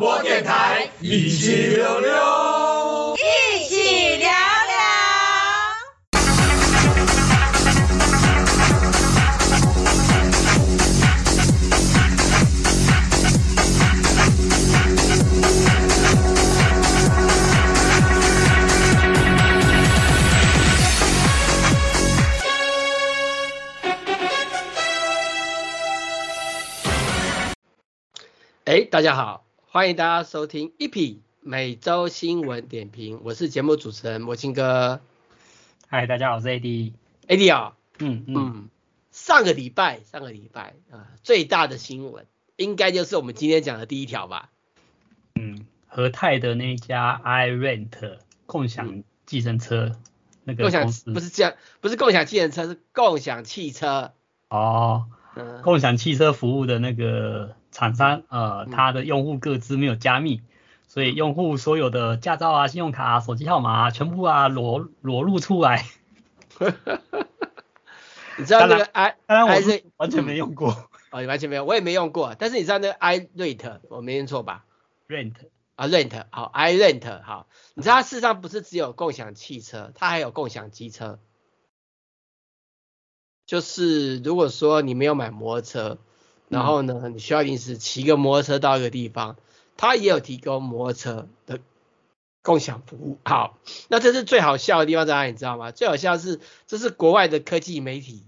播电台，一起溜溜，一起聊聊。哎，大家好，欢迎大家收听一匹每周新闻点评，我是节目主持人魔青哥。嗨，大家好，我是 AD。AD 啊，嗯嗯，嗯，上个礼拜，上个礼拜啊，最大的新闻应该就是我们今天讲的第一条吧？嗯，和泰的那家 iRent 共享计程车、嗯、那个共享不是这样，不是共享计程车，是共享汽车。哦，嗯、共享汽车服务的那个。厂商呃，他的用户各自没有加密，所以用户所有的驾照啊、信用卡啊、手机号码啊，全部啊裸裸露出来。你知道那个 i，当然我是完全没用过。哦，你完全没有，我也没用过。但是你知道那个 iRent，我没念错吧？Rent 啊，Rent 好，iRent 好。你知道它事实上不是只有共享汽车，它还有共享机车。就是如果说你没有买摩托车。然后呢，你需要临时骑个摩托车到一个地方，他也有提供摩托车的共享服务。好，那这是最好笑的地方在哪里？你知道吗？最好笑是，这是国外的科技媒体，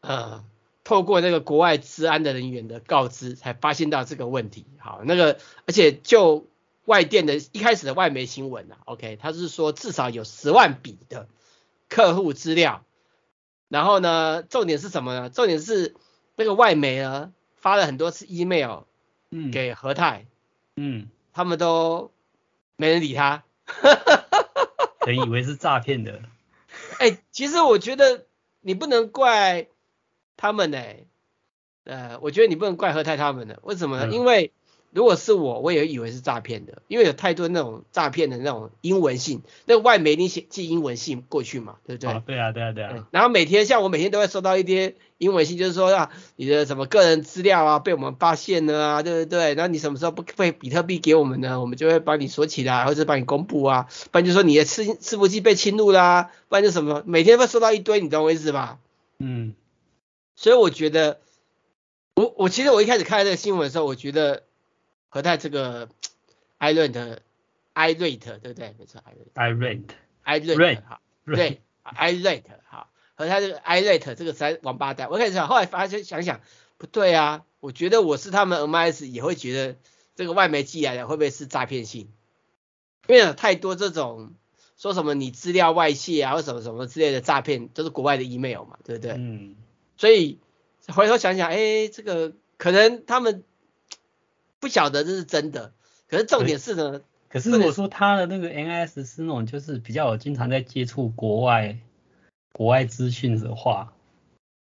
呃，透过那个国外治安的人员的告知，才发现到这个问题。好，那个而且就外电的一开始的外媒新闻啊，OK，他是说至少有十万笔的客户资料。然后呢，重点是什么呢？重点是。那个外媒呢，发了很多次 email，嗯，给和泰，嗯，他们都没人理他，哈哈哈哈哈，以为是诈骗的。哎、欸，其实我觉得你不能怪他们呢、欸，呃，我觉得你不能怪和泰他们的，为什么呢？嗯、因为如果是我，我也以为是诈骗的，因为有太多那种诈骗的那种英文信，那个外媒你写寄英文信过去嘛，对不对？哦、对啊，对啊，对啊。然后每天像我每天都会收到一些英文信，就是说啊，你的什么个人资料啊被我们发现了啊，对不对？然后你什么时候不被比特币给我们呢？我们就会帮你锁起来，或者帮你公布啊，不然就说你的伺伺服器被侵入啦、啊，不然就什么，每天会收到一堆，你懂我意思吧？嗯。所以我觉得，我我其实我一开始看这个新闻的时候，我觉得。和泰这个 iRent iRate 对不对？没错，iRent iRent 好，对 iRate 好。和他这个 iRate 这个三王八蛋。我开始想，后来发现想想不对啊，我觉得我是他们 MIS 也会觉得这个外媒寄来的会不会是诈骗信？因为有太多这种说什么你资料外泄啊或什么什么之类的诈骗，都是国外的 email 嘛，对不对？嗯。所以回头想想，哎，这个可能他们。不晓得这是真的，可是重点是呢。可是我说他的那个 NIS 是那种就是比较有经常在接触国外国外资讯的话，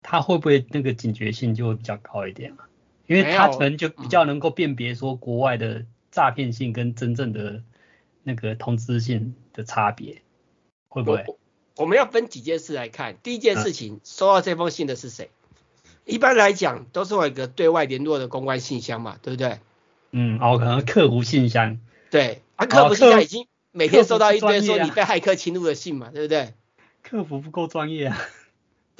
他会不会那个警觉性就会比较高一点啊？因为他可能就比较能够辨别说国外的诈骗性跟真正的那个通知性的差别，会不会？我，们要分几件事来看。第一件事情，嗯、收到这封信的是谁？一般来讲都是有一个对外联络的公关信箱嘛，对不对？嗯，哦，可能客服信箱，对，啊，客服信箱已经每天收到一堆说你被骇客侵入的信嘛，对不对？客服不够专业啊，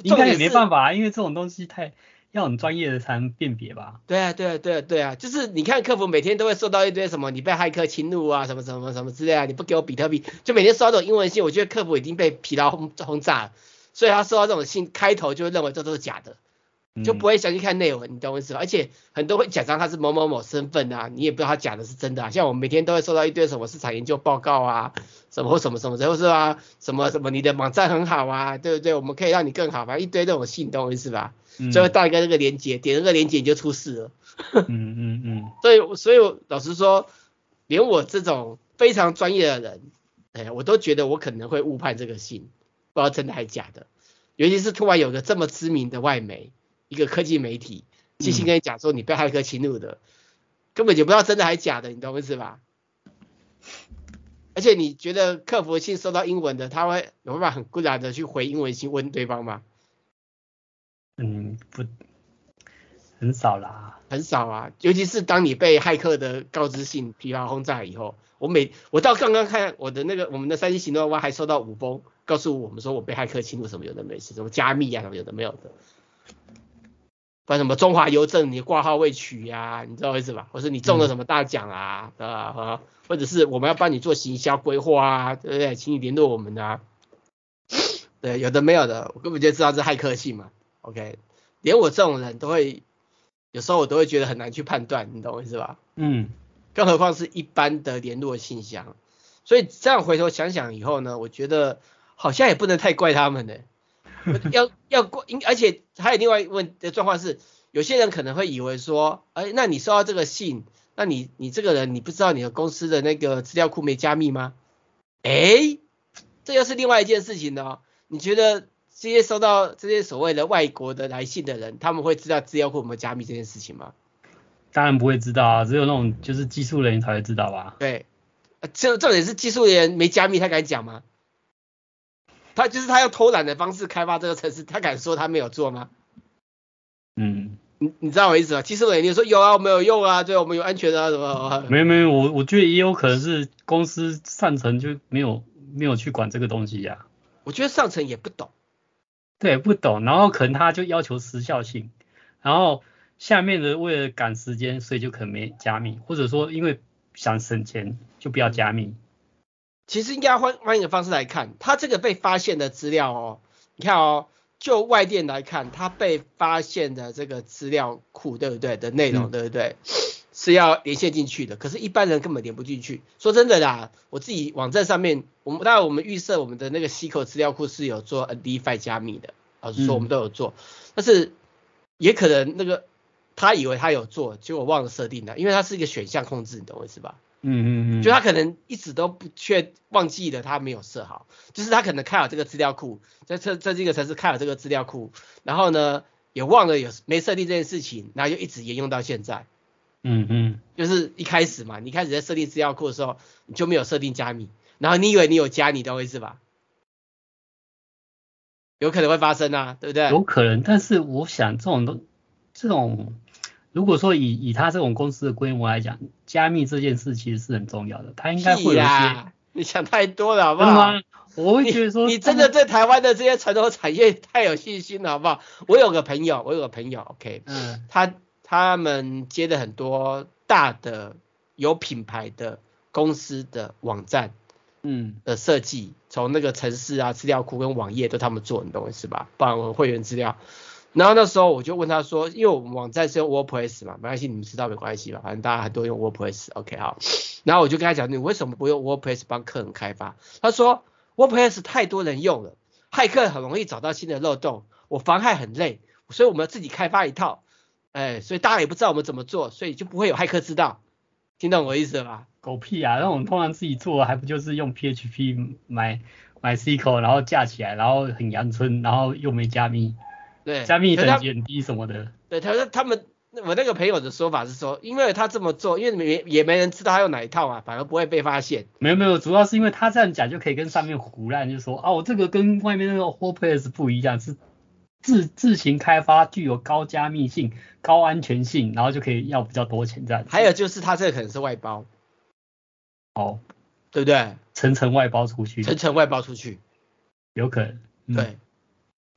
应该也没办法啊，因为这种东西太要很专业的才能辨别吧？对啊，对啊，对啊，对啊，就是你看客服每天都会收到一堆什么你被骇客侵入啊，什么什么什么之类啊，你不给我比特币，就每天收到这种英文信，我觉得客服已经被疲劳轰轰炸了，所以他收到这种信开头就会认为这都是假的。就不会详细看内文，你懂我意思吧？而且很多会假装他是某某某身份啊，你也不知道他讲的是真的啊。像我们每天都会收到一堆什么市场研究报告啊，什么或什么什么，然后是吧？什么什么你的网站很好啊，对不对？我们可以让你更好，反正一堆这种信，懂我意思吧？最后到一个那个连接，点那个连接你就出事了。嗯嗯嗯。所以所以老实说，连我这种非常专业的人，哎，我都觉得我可能会误判这个信，不知道真的还是假的。尤其是突然有个这么知名的外媒。一个科技媒体寄信跟你讲说你被骇客侵入的，嗯、根本就不知道真的还是假的，你懂我意思吧？而且你觉得客服信收到英文的，他会有办法很固然的去回英文信问对方吗？嗯，不，很少啦，很少啊，尤其是当你被骇客的告知信疲劳轰炸以后，我每我到刚刚看我的那个我们的三星行动 Y 还收到五封，告诉我们说我被骇客侵入什么有的没事，什么加密啊什么有的没有的，不然什么中华邮政你挂号未取呀、啊，你知道意思吧？或是你中了什么大奖啊，嗯、啊，或者是我们要帮你做行销规划啊，对不对？请你联络我们啊，对，有的没有的，我根本就知道是骇客信嘛，OK，连我这种人都会。有时候我都会觉得很难去判断，你懂我意思吧？嗯，更何况是一般的联络信箱，所以这样回头想想以后呢，我觉得好像也不能太怪他们呢。要要过，而且还有另外一个问的状况是，有些人可能会以为说，哎，那你收到这个信，那你你这个人你不知道你的公司的那个资料库没加密吗？哎，这又是另外一件事情呢。你觉得？这些收到这些所谓的外国的来信的人，他们会知道资料库有没有加密这件事情吗？当然不会知道啊，只有那种就是技术人员才会知道吧？对，这重点是技术人员没加密，他敢讲吗？他就是他用偷懒的方式开发这个城市，他敢说他没有做吗？嗯，你你知道我意思吗？技术人员说有啊，我没有用啊，对，我们有安全啊，什么？没有没有，我我觉得也有可能是公司上层就没有没有去管这个东西呀、啊。我觉得上层也不懂。对，不懂，然后可能他就要求时效性，然后下面的为了赶时间，所以就可能没加密，或者说因为想省钱就不要加密。其实应该换换一个方式来看，他这个被发现的资料哦，你看哦，就外电来看，他被发现的这个资料库，对不对？的内容，对不对？嗯、是要连线进去的，可是一般人根本连不进去。说真的啦，我自己网站上面。我们当然，我们预设我们的那个 SQL 资料库是有做 NDFI 加密的，老实说我们都有做，嗯、但是也可能那个他以为他有做，结果忘了设定了，因为它是一个选项控制，你懂我意思吧？嗯嗯嗯，就他可能一直都不确忘记了他没有设好，就是他可能开好这个资料库，在这在这个城市开好这个资料库，然后呢也忘了有没设定这件事情，然后就一直沿用到现在。嗯嗯，就是一开始嘛，你开始在设定资料库的时候，你就没有设定加密。然后你以为你有加，你的位置吧？有可能会发生啊，对不对？有可能，但是我想这种都这种，如果说以以他这种公司的规模来讲，加密这件事其实是很重要的，他应该会有一些。你想太多了，好不好？我会觉得说你，你真的对台湾的这些传统产业太有信心了，好不好？我有个朋友，我有个朋友，OK，嗯，他他们接的很多大的有品牌的公司的网站。嗯的设计，从那个城市啊、资料库跟网页都他们做，你懂我意思吧？包含我会员资料。然后那时候我就问他说，因为我们网站是用 WordPress 嘛，没关系，你们知道没关系吧？反正大家很多用 WordPress，OK 好。然后我就跟他讲，你为什么不用 WordPress 帮客人开发？他说 WordPress 太多人用了，骇客很容易找到新的漏洞，我防骇很累，所以我们要自己开发一套。哎，所以大家也不知道我们怎么做，所以就不会有骇客知道。听懂我意思了吧？狗屁啊！那我们通常自己做，还不就是用 PHP 买买 SQL，然后架起来，然后很阳春，然后又没加密，对，加密等级很低什么的。对，他说他们我那个朋友的说法是说，因为他这么做，因为没也没人知道他用哪一套嘛，反而不会被发现。没有没有，主要是因为他这样讲就可以跟上面胡乱，就说哦，这个跟外面那个 WordPress 不一样，是自自行开发，具有高加密性、高安全性，然后就可以要比较多钱这样。还有就是他这个可能是外包。哦，对不对？层层外包出去，层层外包出去，有可能。嗯、对，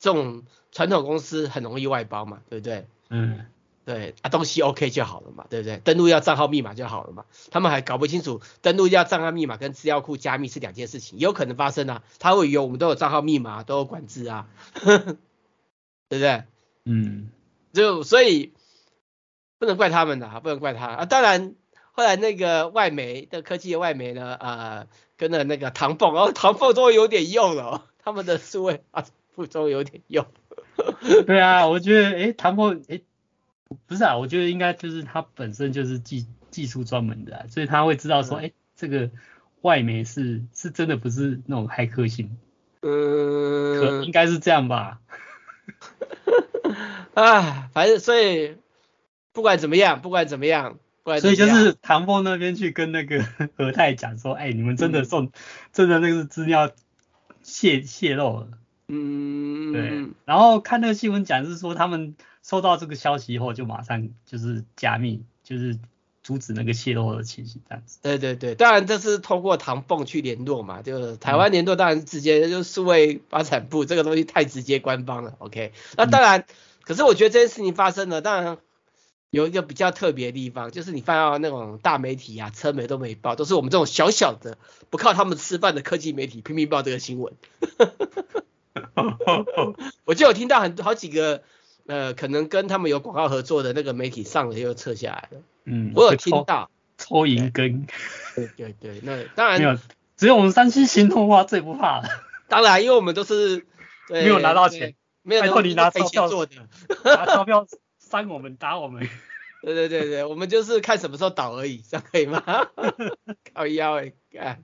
这种传统公司很容易外包嘛，对不对？嗯，对啊，东西 OK 就好了嘛，对不对？登录要账号密码就好了嘛，他们还搞不清楚登录要账号密码跟资料库加密是两件事情，有可能发生啊，他会以为我们都有账号密码，都有管制啊，对不对？嗯，就所以不能怪他们的，不能怪他啊，当然。后来那个外媒的科技的外媒呢，呃，跟着那个唐凤，然后唐凤终于有点用了，哦，他们的数位啊，终于有点用。对啊，我觉得，哎，唐凤，哎，不是啊，我觉得应该就是他本身就是技技术专门的，啊，所以他会知道说，哎，嗯，这个外媒是是真的不是那种骇客性。嗯，可应该是这样吧。啊，反正所以不管怎么样，不管怎么样。不管所以就是唐凤那边去跟那个 何泰讲说，哎、欸，你们真的送，嗯、真的那个资料泄泄露了。嗯。对。然后看那个新闻讲是说，他们收到这个消息以后，就马上就是加密，就是阻止那个泄露的情形这样子。对对对，当然这是通过唐凤去联络嘛，就是台湾联络当然直接就是数位发展部这个东西太直接官方了，OK。那当然，嗯、可是我觉得这件事情发生了，当然有一个比较特别的地方，就是你放到那种大媒体啊、车媒都没报，都是我们这种小小的不靠他们吃饭的科技媒体拼命报这个新闻。我就有听到很好几个。呃，可能跟他们有广告合作的那个媒体上了又撤下来了。嗯，我有听到抽银根。对对对，那当然没有，只有我们山西行动话最不怕了。当然，因为我们都是没有拿到钱，没有拿到你拿钞票做的，拿钞票扇我们打我们。对对对对，我们就是看什么时候倒而已，这样可以吗？靠腰哎，干。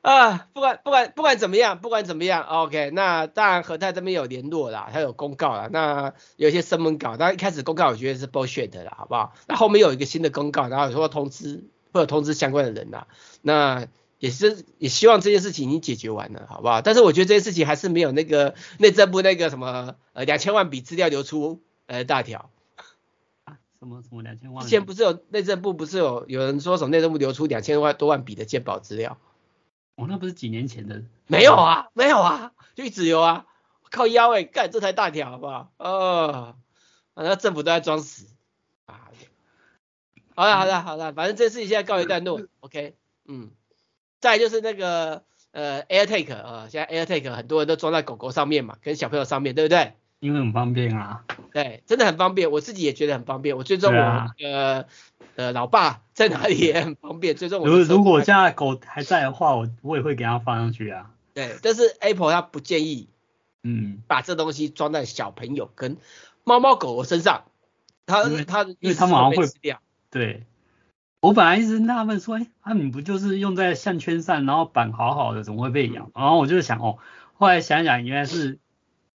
啊，不管不管不管怎么样，不管怎么样，OK，那当然和泰这边有联络啦，他有公告啦，那有一些新闻稿，当然一开始公告我觉得是 bullshit 的啦，好不好？那后面有一个新的公告，然后有说通知会有通知相关的人啦，那也是也希望这件事情已经解决完了，好不好？但是我觉得这件事情还是没有那个内政部那个什么呃两千万笔资料流出呃大条。啊，什么什么两千万？之前不是有内政部不是有有人说什么内政部流出两千万多万笔的鉴宝资料？哦，那不是几年前的？没有啊，没有啊，就一直有啊，靠腰哎，干这台大条好不好？哦，那政府都在装死啊。好了好了好了，反正这事情现在告一段落，OK，嗯，再就是那个呃 AirTag 啊，现在 AirTag 很多人都装在狗狗上面嘛，跟小朋友上面对不对？因为很方便啊。对，真的很方便，我自己也觉得很方便，我追踪我那个。呃，老爸在哪里也很方便。最终我如如果现在狗还在的话，我我也会给它放上去啊。对，但是 Apple 它不建议，嗯，把这东西装在小朋友跟猫猫狗狗身上。它它因为它马上会死掉。对，我本来一直纳闷说，哎，那你不就是用在项圈上，然后绑好好的，怎么会被咬？然后我就想，哦，后来想想，原来是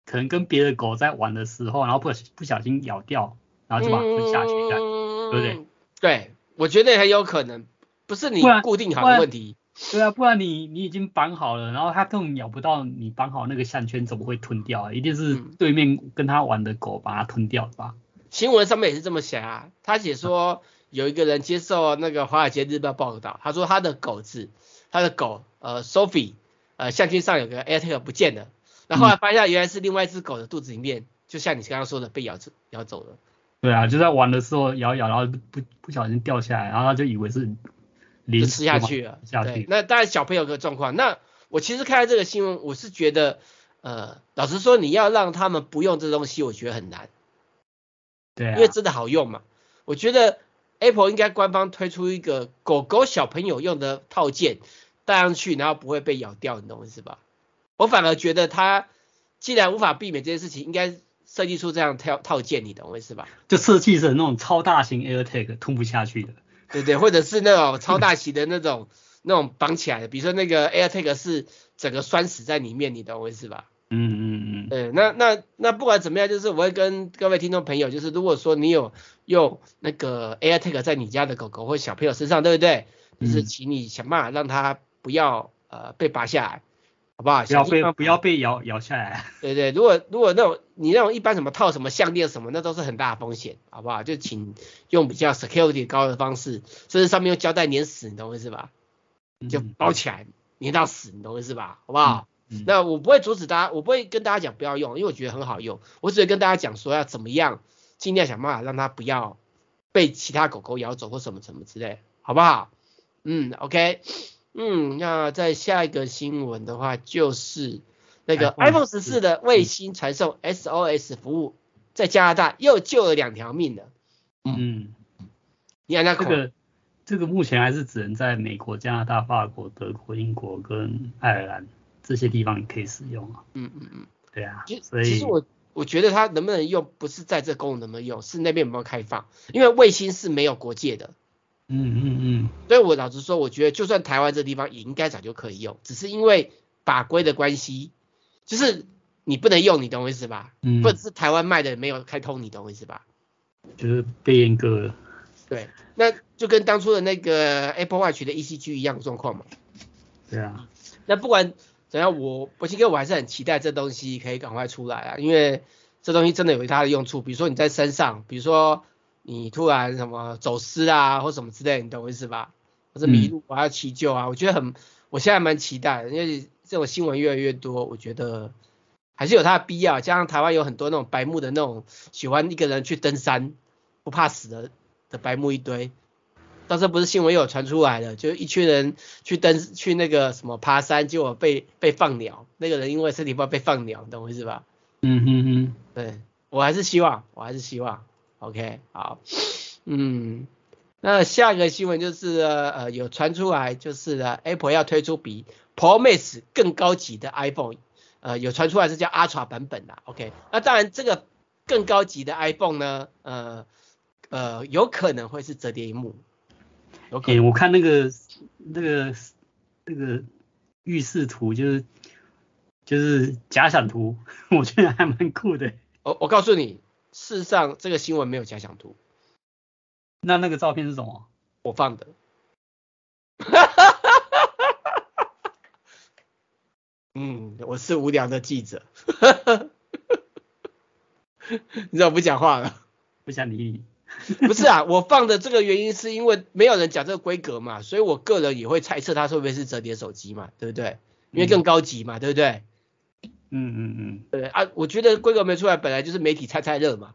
可能跟别的狗在玩的时候，然后不不小心咬掉，然后就把它吞下去，这样，嗯、对不对？对，我觉得很有可能，不是你固定好的问题。对啊，不然你你已经绑好了，然后它根本咬不到你绑好那个项圈，怎么会吞掉啊？一定是对面跟他玩的狗把它吞掉的吧？新闻上面也是这么写啊，他写说有一个人接受那个华尔街日报报道，他说他的狗子，他的狗呃 Sophie 呃项圈上有个 AirTag 不见了，然后后来发现原来是另外一只狗的肚子里面，就像你刚刚说的被咬走咬走了。对啊，就在玩的时候咬咬，然后不不不小心掉下来，然后他就以为是就吃下去了。下去。那当然小朋友的状况，那我其实看到这个新闻，我是觉得，呃，老实说，你要让他们不用这东西，我觉得很难。对啊。因为真的好用嘛。我觉得 Apple 应该官方推出一个狗狗小朋友用的套件，戴上去然后不会被咬掉，你懂我意思吧？我反而觉得他既然无法避免这件事情，应该。设计出这样套套件，你懂我意思吧？就设计成那种超大型 AirTag 吞不下去的，对对，或者是那种超大型的那种那种绑起来的，比如说那个 AirTag 是整个拴死在里面，你懂我意思吧？嗯嗯嗯。对，那那那不管怎么样，就是我会跟各位听众朋友，就是如果说你有用那个 AirTag 在你家的狗狗或小朋友身上，对不对？就是请你想办法让它不要呃被拔下来。好不好？不要被不要被咬咬下来。对对，如果如果那种你那种一般什么套什么项链什么，那都是很大的风险，好不好？就请用比较 security 高的方式，甚至上面用胶带粘死，你懂我意思吧？就包起来，粘到死，你懂我意思吧？好不好？嗯嗯、那我不会阻止大家，我不会跟大家讲不要用，因为我觉得很好用。我只会跟大家讲说要怎么样，尽量想办法让它不要被其他狗狗咬走或什么什么之类，好不好？嗯，OK。嗯，那在下一个新闻的话，就是那个 iPhone 十四的卫星传送 SOS 服务在加拿大又救了两条命了。嗯，你看那这个这个目前还是只能在美国、加拿大、法国、德国、英国跟爱尔兰这些地方可以使用啊。嗯嗯嗯，对啊。所以其实我我觉得它能不能用，不是在这功能能不能用，是那边有没有开放，因为卫星是没有国界的。嗯嗯嗯，所以我老实说，我觉得就算台湾这地方也应该早就可以用，只是因为法规的关系，就是你不能用，你懂我意思吧？嗯，或者是台湾卖的没有开通，你懂我意思吧？就是被阉割了。对，那就跟当初的那个 Apple Watch 的 ECG 一样的状况嘛。对啊。那不管怎样，我我其实我还是很期待这东西可以赶快出来啊，因为这东西真的有它的用处。比如说你在山上，比如说你突然什么走失啊，或什么之类，你懂我意思吧？或者迷路我要求救啊，我觉得很，我现在蛮期待的，因为这种新闻越来越多，我觉得还是有它的必要。加上台湾有很多那种白目的那种喜欢一个人去登山不怕死的的白目一堆。到时候不是新闻又有传出来了，就一群人去登去那个什么爬山，结果被被放鸟，那个人因为身体不好被放鸟，懂我意思吧？嗯哼哼，对我还是希望，我还是希望，OK，好，嗯，那下一个新闻就是呃有传出来，就是呢 Apple 要推出比 Pro Max 更高级的 iPhone，呃有传出来是叫 Ultra 版本的，OK，那当然这个更高级的 iPhone 呢，呃呃有可能会是折叠屏幕。哎、欸，我看那个那个那个预示图，就是就是假想图，我觉得还蛮酷的。我我告诉你，事实上这个新闻没有假想图。那那个照片是什么？我放的。哈哈哈哈哈哈。嗯，我是无聊的记者。哈哈哈哈哈。你怎么不讲话了？不想理你。不是啊，我放的这个原因是因为没有人讲这个规格嘛，所以我个人也会猜测它会不会是折叠手机嘛，对不对？因为更高级嘛，嗯、对不对？嗯嗯嗯。对啊，我觉得规格没出来，本来就是媒体猜猜乐嘛。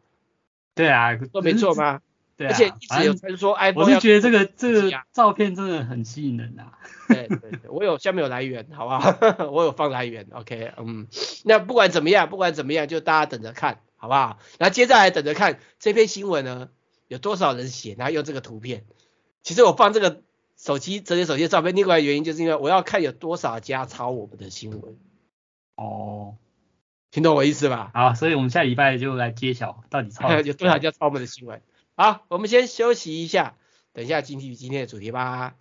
对啊，说没错吗？对、啊。而且一直有传说 iPhone，我是觉得这个这个照片真的很吸引人啊。对对对，我有下面有来源，好不好？我有放来源，OK，嗯。那不管怎么样，不管怎么样，就大家等着看，好不好？然后接下来等着看这篇新闻呢。有多少人写，然后用这个图片？其实我放这个手机折叠手机的照片，另外原因就是因为我要看有多少家抄我们的新闻。哦，听懂我意思吧？好，所以我们下礼拜就来揭晓到底抄 有多少家抄我们的新闻。好，我们先休息一下，等一下进入今天的主题吧。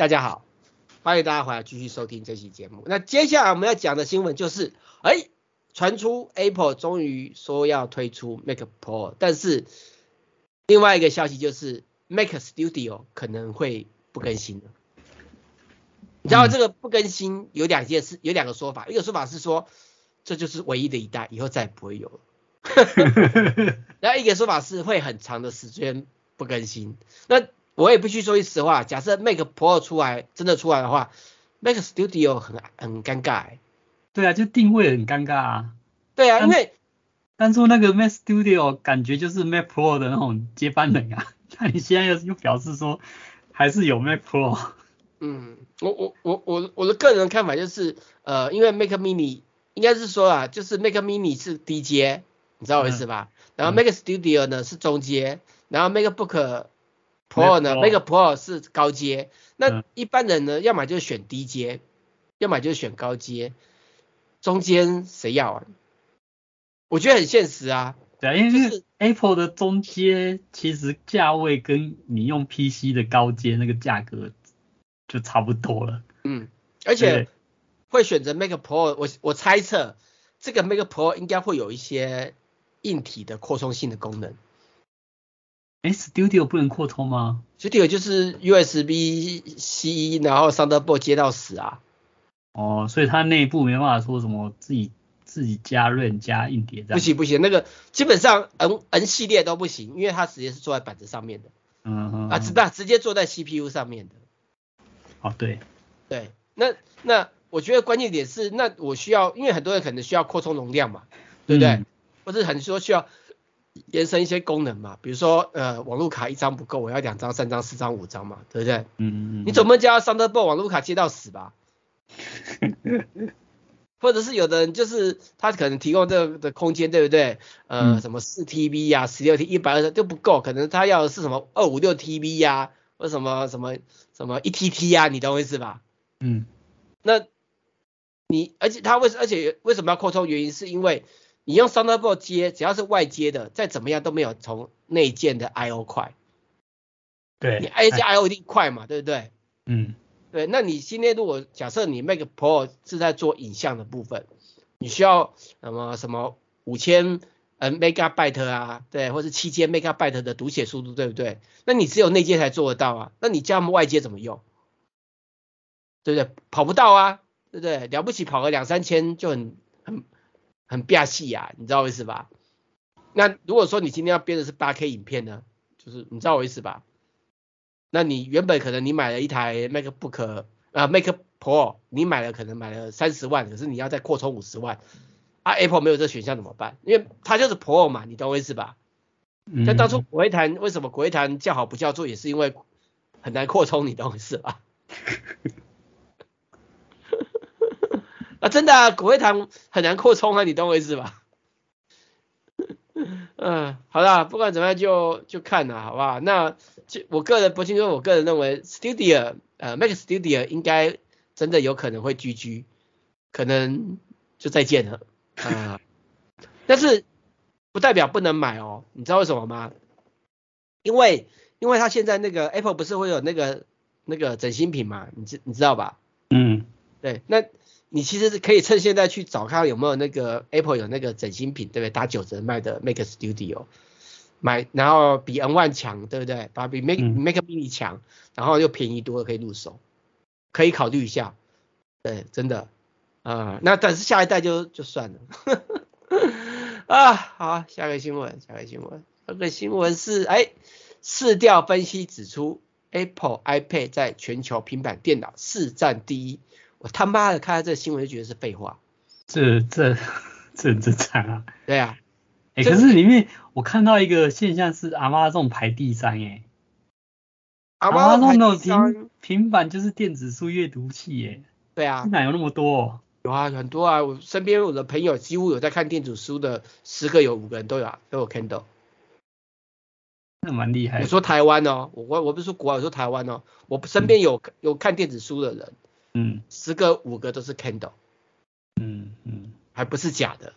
大家好，欢迎大家回来继续收听这期节目。那接下来我们要讲的新闻就是，哎，传出 Apple 终于说要推出 Mac Pro，但是另外一个消息就是 Mac Studio 可能会不更新了。你知道这个不更新有两件事，有两个说法，一个说法是说这就是唯一的一代，以后再也不会有了。然后一个说法是会很长的时间不更新。那我也必须说句实话，假设 Mac Pro 出来真的出来的话，Mac Studio 很很尴尬、欸。对啊，就定位很尴尬啊。对啊，因为当初那个 Mac Studio 感觉就是 Mac Pro 的那种接班人啊，那你现在又又表示说还是有 Mac Pro。嗯，我我我我我的个人看法就是，呃，因为 Mac Mini 应该是说啊，就是 Mac Mini 是低阶，你知道我意思吧？嗯、然后 Mac Studio 呢是中阶，然后 MacBook Pro 呢 Mac Pro, 是高阶。那一般人呢，要么就选低阶，要么就选高阶，中间谁要啊？我觉得很现实啊。对啊，因为是 Apple 的中阶其实价位跟你用 PC 的高阶那个价格。就差不多了。嗯，而且会选择 Mac Pro，我我猜测这个 Mac Pro 应该会有一些硬体的扩充性的功能。哎，Studio 不能扩充吗？Studio 就是 USB C，然后 Thunderbolt 接到死啊。哦，所以它内部没办法说什么自己自己加 RAM 加硬碟这样。不行不行，那个基本上 N N 系列都不行，因为它直接是坐在板子上面的。嗯嗯。啊，直不直接坐在 CPU 上面的。哦，对，对，那那我觉得关键点是，那我需要，因为很多人可能需要扩充容量嘛，对不对？嗯、或者很多需要延伸一些功能嘛，比如说呃，网络卡一张不够，我要两张、三张、四张、五张嘛，对不对？嗯。你总不能叫 Thunderbolt 网络卡接到死吧？或者是有的人就是他可能提供这个的空间，对不对？呃，嗯、什么四 TB 呀、十六 T、一百二十就不够，可能他要的是什么二五六 TB 呀？或什么什么什么一 TT 啊？你懂我意思吧？嗯，那你而且他为而且为什么要扩充？原因是因为你用 Thunderbolt 接，只要是外接的，再怎么样都没有从内建的 I/O 快。对，你 I 加 I/O 一定快嘛，对不对？嗯，对。那你今天如果假设你 Mac Pro 是在做影像的部分，你需要什么什么五千。嗯，megabyte 啊，对，或是七千 megabyte 的读写速度，对不对？那你只有内接才做得到啊，那你叫他们外接怎么用？对不对？跑不到啊，对不对？了不起跑个两三千就很很很霸气啊，你知道我意思吧？那如果说你今天要编的是八 K 影片呢，就是你知道我意思吧？那你原本可能你买了一台 MacBook 啊，Mac Pro，你买了可能买了三十万，可是你要再扩充五十万。啊，Apple 没有这选项怎么办？因为它就是 Pro 嘛，你懂我意思吧？像当初国会谈为什么国会谈叫好不叫座，也是因为很难扩充，你懂我意思吧？啊，真的啊，果味坛很难扩充啊，你懂我意思吧？嗯，好啦，不管怎么样就就看了，好不好？那就我个人不清楚，我个人认为 Studio 呃 Mac Studio 应该真的有可能会 GG，可能就再见了。啊，但是不代表不能买哦，你知道为什么吗？因为因为它现在那个 Apple 不是会有那个那个整新品嘛，你知你知道吧？嗯，对，那你其实是可以趁现在去找看有没有那个 Apple 有那个整新品，对不对？打九折卖的 Mac Studio，买然后比 N One 强，对不对？把比 Mac、嗯、Mac Mini 强，然后又便宜多了，可以入手，可以考虑一下，对，真的。啊、嗯，那但是下一代就就算了，啊，好，下个新闻，下个新闻，这个新闻是，哎，市调分析指出，Apple iPad 在全球平板电脑市占第一，我他妈的看到这个新闻就觉得是废话，这这这很正常啊，对啊，哎、欸，可是里面我看到一个现象是 Amazon 排第三，哎，Amazon 的平平板就是电子书阅读器，哎，对啊，哪有那么多、哦？有啊，很多啊，我身边我的朋友几乎有在看电子书的，十个有五个人都有啊，都有 Kindle，那蛮厉害。我说台湾哦，我我不是说国外，我说台湾哦，我身边有、嗯、有看电子书的人，嗯，十个五个都是 Kindle，嗯嗯，还不是假的，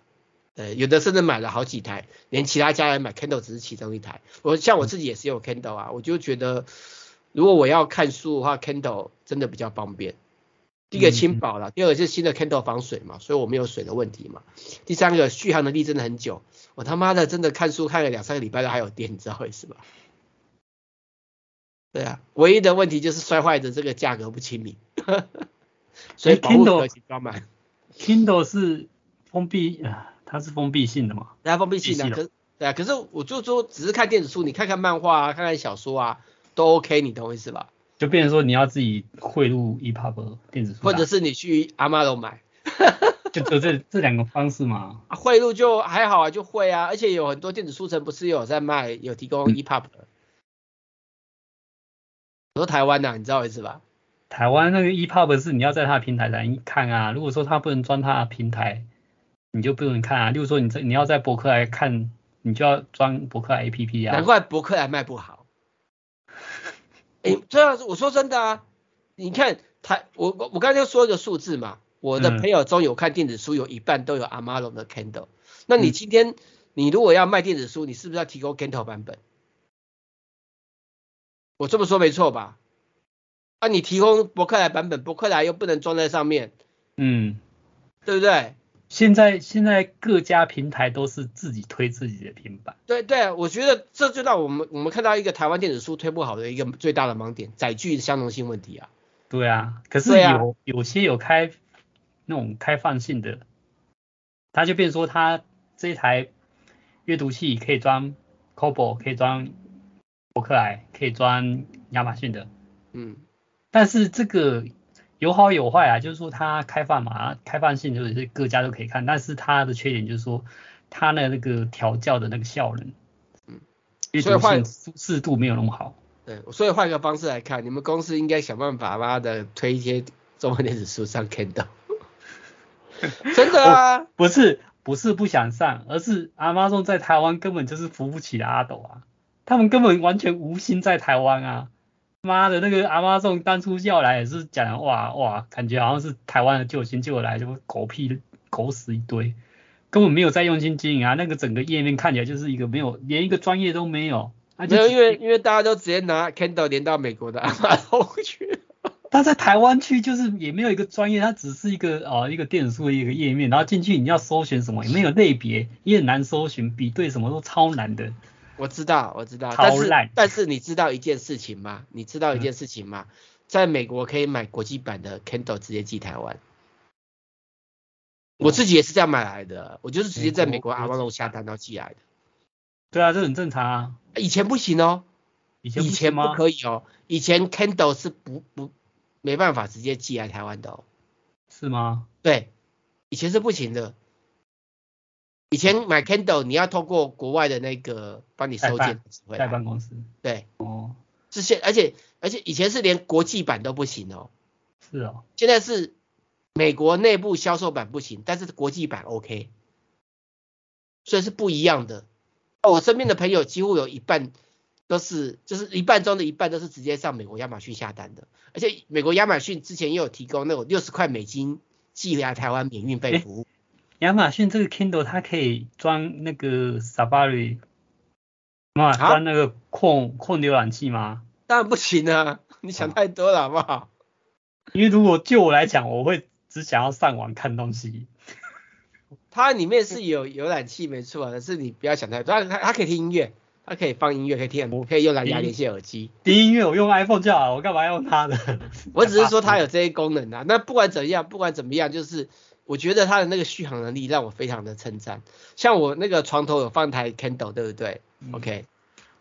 呃，有的甚至买了好几台，连其他家人买 Kindle 只是其中一台。我像我自己也是有 Kindle 啊，我就觉得如果我要看书的话，Kindle 真的比较方便。第一个轻薄了，第二个是新的 Kindle 防水嘛，所以我没有水的问题嘛。第三个续航能力真的很久，我他妈的真的看书看了两三个礼拜都还有电，你知道为什么？对啊，唯一的问题就是摔坏的这个价格不亲民，所以 Kindle Kindle 是封闭啊，它是封闭性的嘛？它封闭性的，可对啊，可是我就说只是看电子书，你看看漫画啊，看看小说啊，都 OK，你懂我意思吧？就变成说你要自己汇入 EPUB 电子书，或者是你去 Amazon 买，就就这 这两个方式嘛。汇入就还好啊，就会啊，而且有很多电子书城不是有在卖，有提供 EPUB 的。我说台湾呐，你知道我意思吧？台湾那个 EPUB 是你要在它的平台来看啊。如果说它不能装它的平台，你就不能看啊。例如说你在你要在博客来看，你就要装博客来 APP 啊。难怪博客来卖不好。哎、欸，这样我说真的啊，你看台我我我刚才就说一个数字嘛，我的朋友中有看电子书，有一半都有 Amazon 的 Kindle。那你今天你如果要卖电子书，你是不是要提供 Kindle 版本？我这么说没错吧？啊，你提供博客来版本，博客来又不能装在上面，嗯，对不对？现在现在各家平台都是自己推自己的平板。对对，我觉得这就让我们我们看到一个台湾电子书推不好的一个最大的盲点，载具相容性问题啊。对啊，可是有、啊、有些有开那种开放性的，他就变说他这一台阅读器可以装 Kobo，可以装。博客来可以装亚马逊的，嗯，但是这个有好有坏啊，就是说它开放嘛，开放性就是各家都可以看，但是它的缺点就是说它的那个调教的那个效能，嗯，所以换舒适度没有那么好。对，所以换一个方式来看，你们公司应该想办法把它的推一些中文电子书上 Kindle，真的啊，不是不是不想上，而是 Amazon 在台湾根本就是扶不起的阿斗啊。他们根本完全无心在台湾啊！妈的，那个 Amazon 当初叫来也是讲哇哇，感觉好像是台湾的救星，结果来就狗屁狗屎一堆，根本没有在用心经营啊！那个整个页面看起来就是一个没有，连一个专业都没有。没有，因为因为大家都直接拿 Kindle 连到美国的 Amazon 去。他在台湾区就是也没有一个专业，它只是一个哦一个电子书的一个页面，然后进去你要搜寻什么也没有类别，也很难搜寻，比对什么都超难的。我知道，我知道，但是但是你知道一件事情吗？你知道一件事情吗？嗯、在美国可以买国际版的 Kindle 直接寄台湾。我自己也是这样买来的，我就是直接在美国 Amazon 下单到寄来的。对啊，这很正常啊。以前不行哦，以前不，以前不可以哦，以前 Kindle 是不不没办法直接寄来台湾的哦。是吗？对，以前是不行的。以前买 Kindle 你要透过国外的那个帮你收件代办公司，对，哦，是现而且而且以前是连国际版都不行哦，是哦，现在是美国内部销售版不行，但是国际版 OK，所以是不一样的。我身边的朋友几乎有一半都是，就是一半中的一半都是直接上美国亚马逊下单的，而且美国亚马逊之前也有提供那种六十块美金寄回来台湾免运费服务。亚马逊这个 Kindle 它可以装那个 Safari，嘛，装那个 Chrome Chrome 浏览器吗？当然不行啊，你想太多了好不好？因为如果就我来讲，我会只想要上网看东西。它里面是有浏览器没错，但是你不要想太多，它它可以听音乐，它可以放音乐，可以听，可以用蓝牙连线耳机。听音乐我用 iPhone 就好，我干嘛要用它的？我只是说 它有这些功能啊。那不管怎样，不管怎么样，就是。我觉得它的那个续航能力让我非常的称赞，像我那个床头有放台 Kindle，对不对？嗯？OK，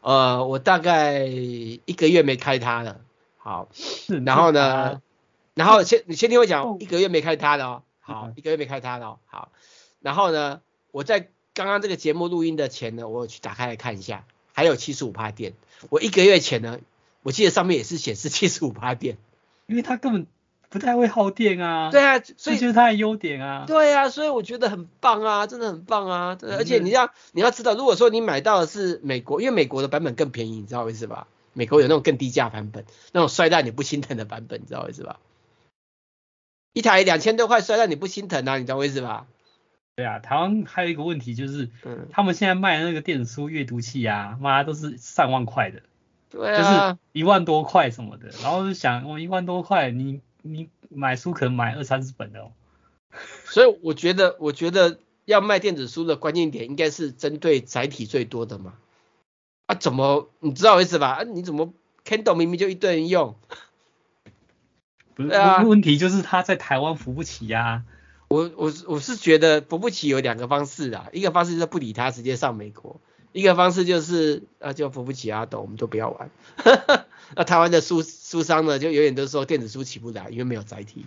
呃，我大概一个月没开它了，好，然后呢，然后先你先听我讲，一个月没开它了哦，好，一个月没开它了哦，好，然后呢，我在刚刚这个节目录音的前呢，我去打开来看一下，还有七十五趴电，我一个月前呢，我记得上面也是显示七十五趴电，因为它根本。不太会耗电啊，对啊，所以这就是它的优点啊。对啊，所以我觉得很棒啊，真的很棒啊。对，而且你要你要知道，如果说你买到的是美国，因为美国的版本更便宜，你知道为什么吧？美国有那种更低价版本，那种摔烂你不心疼的版本，你知道为什么吧？一台两千多块摔烂你不心疼啊？你知道为什么吧？对啊，台湾还有一个问题就是，嗯，他们现在卖的那个电子书阅读器啊，妈都是上万块的。对啊，就是一万多块什么的，然后就想，我一万多块，你你买书可能买二三十本的哦。所以我觉得，我觉得要卖电子书的关键点应该是针对载体最多的嘛。啊，怎么你知道我意思吧？啊，你怎么 Kindle 明明就一堆人用？不是，啊，问题就是他在台湾扶不起呀，啊。我我我是觉得扶不起有两个方式啊，一个方式就是不理他，直接上美国；一个方式就是啊，就扶不起阿斗，我们都不要玩。那台湾的书书商呢，就永远都说电子书起不来，因为没有载体。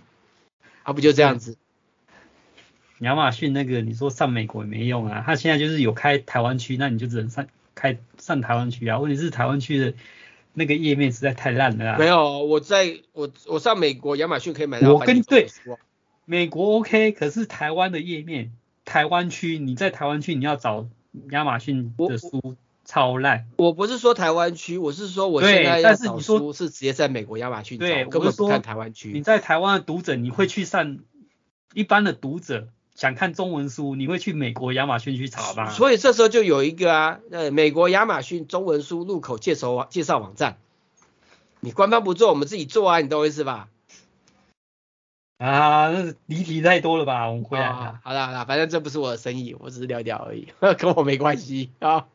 啊，不就这样子？亚马逊那个你说上美国也没用啊，他现在就是有开台湾区，那你就只能上开上台湾区啊。问题是台湾区的那个页面实在太烂了啊。没有，我在我我上美国亚马逊可以买到。我跟对。美国 OK，可是台湾的页面，台湾区你在台湾区你要找亚马逊的书超烂。我不是说台湾区，我是说我现在要找书是直接在美国亚马逊找，对，根本不看台湾区。你在台湾的读者，你会去上一般的读者想看中文书，你会去美国亚马逊去查吧？所以这时候就有一个啊，呃，美国亚马逊中文书入口介绍网介绍网站，你官方不做，我们自己做啊，你懂我意思吧？啊，那离题太多了吧？我们回来、啊。好了好了，反正这不是我的生意，我只是聊聊而已，跟我没关系啊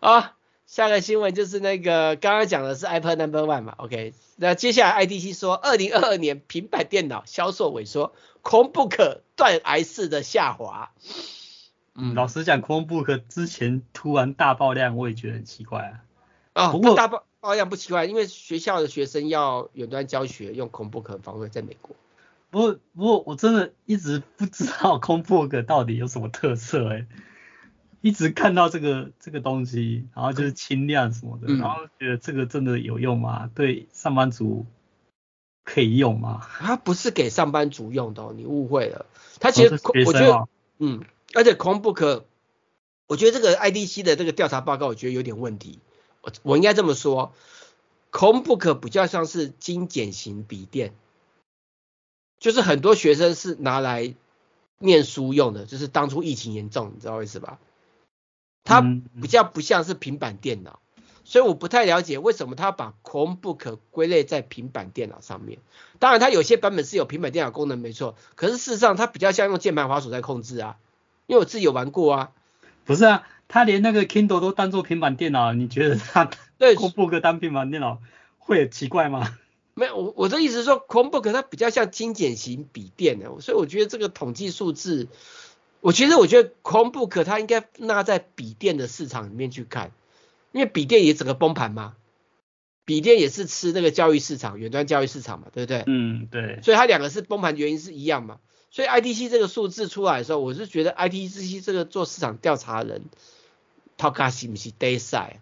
啊。下个新闻就是那个刚刚讲的是 iPad Number One 嘛，OK。那接下来 IDC 说，二零二二年平板电脑销售萎缩，Chromebook 断崖式的下滑。嗯，老实讲，Chromebook 之前突然大爆量，我也觉得很奇怪啊。啊、哦，不过大爆爆量不奇怪，因为学校的学生要远端教学，用 Chromebook 很方便，在美国。不过，不过我真的一直不知道 Chromebook 到底有什么特色哎、欸，一直看到这个这个东西，然后就是轻量什么的，嗯、然后觉得这个真的有用吗？对上班族可以用吗？它不是给上班族用的、哦，你误会了。它其实、哦、我觉得，嗯，而且 Chromebook，我觉得这个 IDC 的这个调查报告，我觉得有点问题。我我应该这么说，Chromebook 比较像是精简型笔电。就是很多学生是拿来念书用的，就是当初疫情严重，你知道为什么吧？它比较不像是平板电脑，所以我不太了解为什么它把 Chromebook 归类在平板电脑上面。当然，它有些版本是有平板电脑功能没错，可是事实上它比较像用键盘滑鼠在控制啊，因为我自己有玩过啊。不是啊，它连那个 Kindle 都当做平板电脑，你觉得它对 Chromebook 当平板电脑会奇怪吗？没有，我我的意思是说，Chromebook 它比较像精简型笔电的，所以我觉得这个统计数字，我其实我觉得 Chromebook 它应该纳在笔电的市场里面去看，因为笔电也整个崩盘嘛，笔电也是吃那个教育市场、远端教育市场嘛，对不对？嗯，对。所以它两个是崩盘原因是一样嘛，所以 IDC 这个数字出来的时候，我是觉得 IDC 这个做市场调查人，他卡是不是 day side？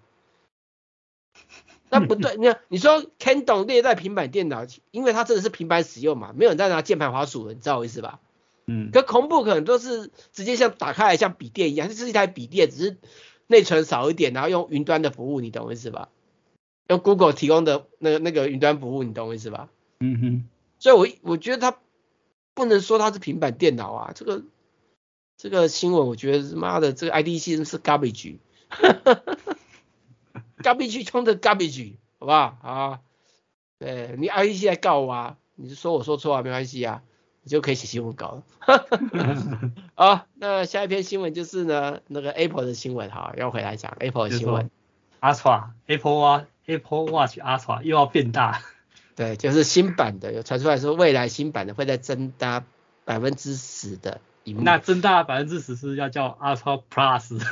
那不对，你看，你说 Kindle 列在平板电脑，因为它真的是平板使用嘛，没有人在拿键盘滑鼠的，你知道我意思吧？嗯。可 Chromebook 可能都是直接像打开来像笔电一样，就是一台笔电，只是内存少一点，然后用云端的服务，你懂我意思吧？用 Google 提供的那个那个云端服务，你懂我意思吧？嗯哼。所以我我觉得它不能说它是平板电脑啊，这个这个新闻我觉得妈的这个 IDC 是 garbage。garbage 冲的 garbage，好不好？啊，对你 I E C 来告我啊，你就说我说错啊，没关系啊，你就可以写新闻稿了。好，那下一篇新闻就是呢，那个 Apple 的新闻哈，要回来讲 Apple 的新闻。Ultra Apple Watch Apple Watch Ultra 又要变大。对，就是新版的，有传出来说未来新版的会再增大百分之十的。那增大百分之十是要叫 Ultra Plus？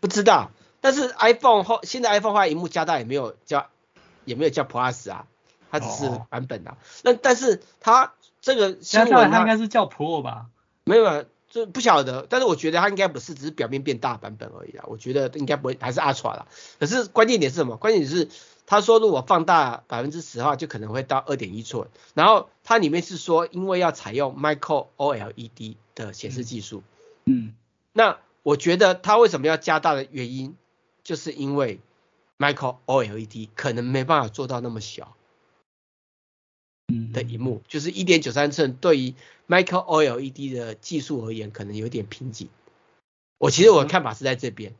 不知道。但是 iPhone 后现在 iPhone 话萤幕加大也没有叫也没有叫 Plus 啊，它只是版本啊。那、哦、但是它这个新闻它，它应该是叫 Pro 吧？没有，就不晓得。但是我觉得它应该不是，只是表面变大版本而已啊。我觉得应该不会，还是 Ultra 啦。可是关键点是什么？关键点是他说如果放大百分之十的话，就可能会到二点一寸。然后它里面是说，因为要采用 Micro OLED 的显示技术。嗯。那我觉得它为什么要加大的原因？就是因为 Micro OLED 可能没办法做到那么小的萤幕，就是一点九三寸对于 Micro OLED 的技术而言，可能有点瓶颈。我其实我的看法是在这边，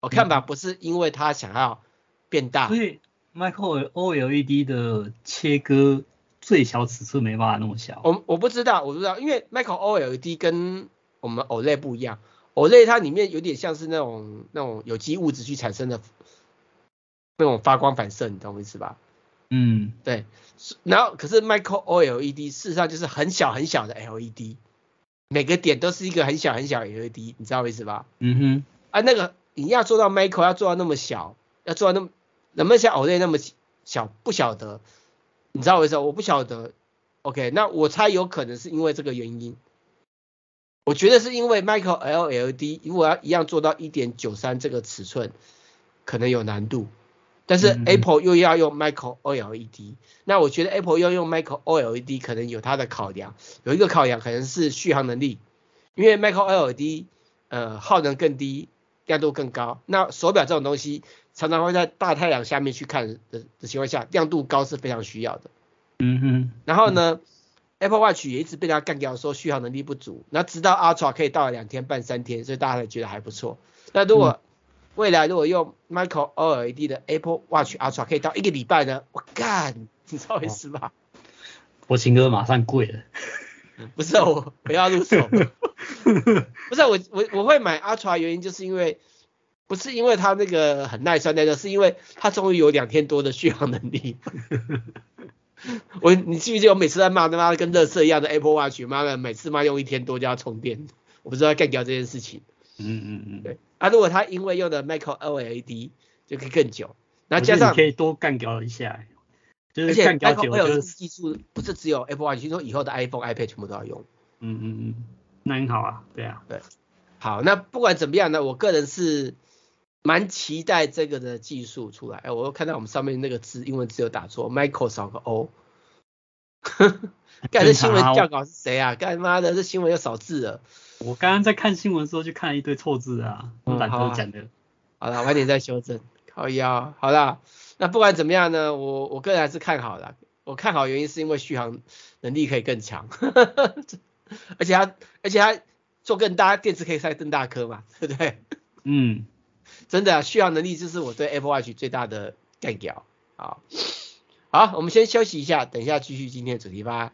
我看法不是因为它想要变大，所以 Micro OLED 的切割最小尺寸没办法那么小。我我不知道，我不知道，因为 Micro OLED 跟我们 OLED 不一样，OLED 它里面有点像是那种那种有机物质去产生的那种发光反射，你懂我意思吧？嗯，对。然后可是 Micro OLED 事实上就是很小很小的 LED，每个点都是一个很小很小的 LED，你知道我意思吧？嗯哼。啊，那个你要做到 Micro 要做到那么小，要做到那么能不能像 OLED 那么小？不晓得，你知道我意思？我不晓得。OK，那我猜有可能是因为这个原因。我觉得是因为 Micro L LED，如果要一样做到一点九三这个尺寸，可能有难度。但是 Apple 又要用 Micro OLED，那我觉得 Apple 要用 Micro OLED 可能有它的考量，有一个考量可能是续航能力，因为 Micro OLED 呃耗能更低，亮度更高。那手表这种东西常常会在大太阳下面去看的的情况下，亮度高是非常需要的。嗯哼。然后呢，Apple Watch 也一直被他干掉，说续航能力不足。那直到 Ultra 可以到了两天半三天，所以大家才觉得还不错。那如果、嗯未来如果用 Micro OLED 的 Apple Watch Ultra 可以到一个礼拜呢？我干，你知道意思吧？我情哥马上跪了。不是我，不要入手。不是我，我我会买 Ultra 原因就是因为，不是因为它那个很耐酸耐热，是因为它终于有两天多的续航能力。我，你记不记得我每次在骂他妈跟垃圾一样的 Apple Watch，妈的每次妈用一天多就要充电，我不知道干掉这件事情。嗯嗯嗯，对。啊，如果他因为用的 Micro OLED 就可以更久，然后加上可以多干掉一下，就是干掉久就是技术不是只有 Apple Watch，听说以后的 iPhone、iPad 全部都要用。嗯嗯嗯，那很好啊，对啊，对，好，那不管怎么样呢，我个人是蛮期待这个的技术出来。哎，我又看到我们上面那个字，英文字有打错，Michael 少个 O。干这新闻教稿是谁啊？干妈的，这新闻又少字了。我刚刚在看新闻的时候就看了一堆错字啊，我懒得讲的。好了，晚点再修正。靠腰，好啦，那不管怎么样呢，我我个人还是看好了。我看好原因是因为续航能力可以更强，而且它而且它做更大，电池可以塞更大颗嘛，对不对？嗯，真的、啊，续航能力这是我对 Apple Watch 最大的干屌。好，好，我们先休息一下，等一下继续今天的主题吧。